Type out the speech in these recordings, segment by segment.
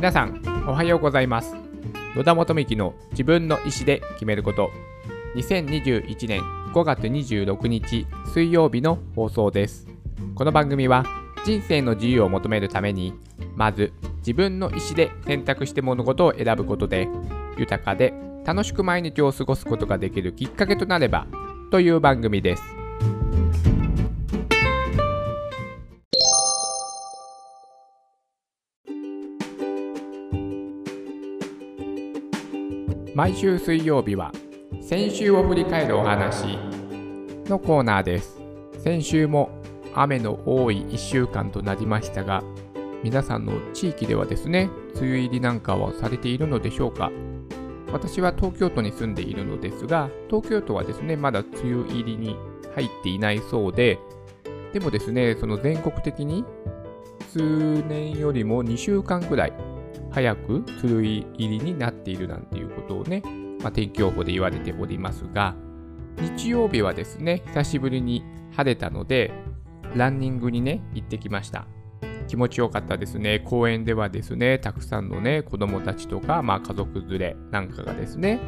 皆さんおはようございます。野田元美の自分の意思で決めること。2021年5月26日水曜日の放送です。この番組は人生の自由を求めるためにまず自分の意思で選択して物事を選ぶことで豊かで楽しく毎日を過ごすことができるきっかけとなればという番組です。毎週水曜日は先週を振り返るお話のコーナーです。先週も雨の多い1週間となりましたが皆さんの地域ではですね梅雨入りなんかはされているのでしょうか。私は東京都に住んでいるのですが東京都はですねまだ梅雨入りに入っていないそうででもですねその全国的に数年よりも2週間ぐらい早く梅雨入りになっているなんていうことをね、まあ、天気予報で言われておりますが、日曜日はですね、久しぶりに晴れたので、ランニングにね、行ってきました。気持ちよかったですね。公園ではですね、たくさんのね、子供たちとか、まあ家族連れなんかがですね、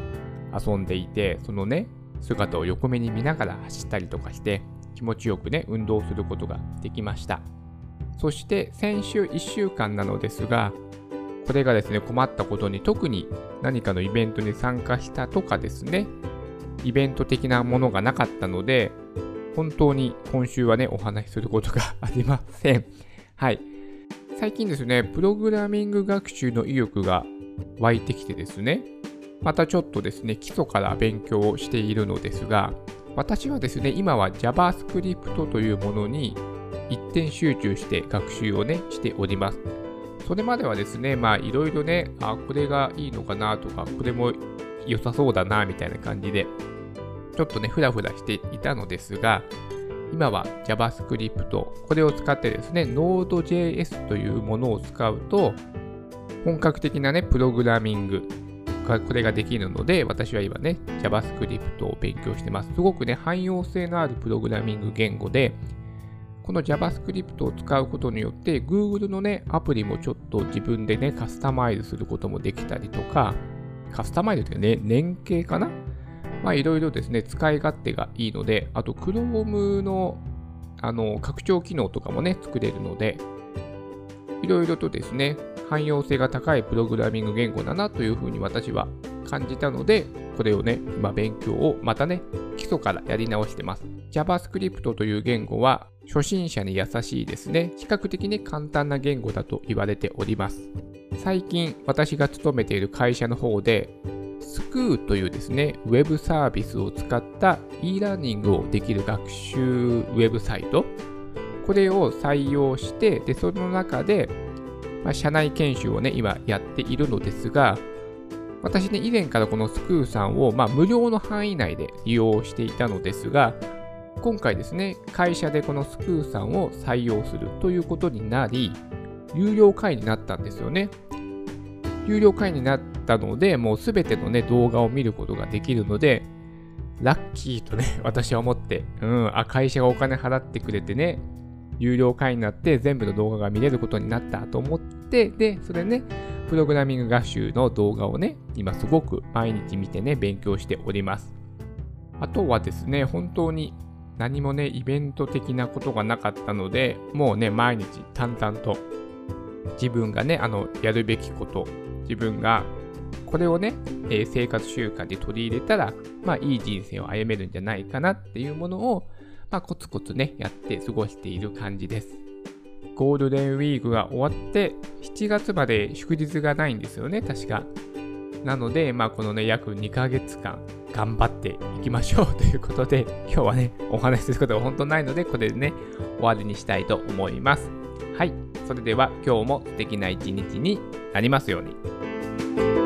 遊んでいて、そのね、姿を横目に見ながら走ったりとかして、気持ちよくね、運動することができました。そして先週1週間なのですが、これがですね、困ったことに特に何かのイベントに参加したとかですね、イベント的なものがなかったので、本当に今週はね、お話しすることがありません。はい。最近ですね、プログラミング学習の意欲が湧いてきてですね、またちょっとですね、基礎から勉強をしているのですが、私はですね、今は JavaScript というものに一点集中して学習をね、しております。それまではですね、まあいろいろね、あ、これがいいのかなとか、これも良さそうだなみたいな感じで、ちょっとね、ふらふらしていたのですが、今は JavaScript、これを使ってですね、Node.js というものを使うと、本格的なね、プログラミング、これができるので、私は今ね、JavaScript を勉強してます。すごくね、汎用性のあるプログラミング言語で、この JavaScript を使うことによって Google のね、アプリもちょっと自分でね、カスタマイズすることもできたりとか、カスタマイズというかね、年形かな？まあいろいろですね、使い勝手がいいので、あと Chrome のあの拡張機能とかもね、作れるので、いろいろとですね、汎用性が高いプログラミング言語だなというふうに私は感じたので、これをね、今勉強をまたね、基礎からやり直してます。JavaScript という言語は初心者に優しいですね。比較的に簡単な言語だと言われております。最近私が勤めている会社の方で、スクーというですね、ウェブサービスを使った e ラーニングをできる学習ウェブサイト、これを採用して、で、その中で、まあ、社内研修をね、今やっているのですが、私ね、以前からこのスクーさんを、まあ、無料の範囲内で利用していたのですが、今回ですね、会社でこのスクーさんを採用するということになり、有料会員になったんですよね。有料会員になったので、もうすべてのね、動画を見ることができるので、ラッキーとね、私は思って、うん、あ、会社がお金払ってくれてね、有料会員になって全部の動画が見れることになったと思って、で、それね、プログラミング学習の動画をね、今すごく毎日見てね、勉強しております。あとはですね、本当に何もね、イベント的なことがなかったので、もうね、毎日淡々と自分がね、あの、やるべきこと、自分がこれをね、えー、生活習慣で取り入れたら、まあ、いい人生を歩めるんじゃないかなっていうものを、まあ、コツコツね、やって過ごしている感じです。ゴールデンウィークが終わって、7月まで祝日がないんですよね、確か。なので、まあ、このね、約2ヶ月間、頑張っていきましょうということで、今日はね、お話しすることが本当ないので、これでね、終わりにしたいと思います。はい。それでは、今日も素敵な一日になりますように。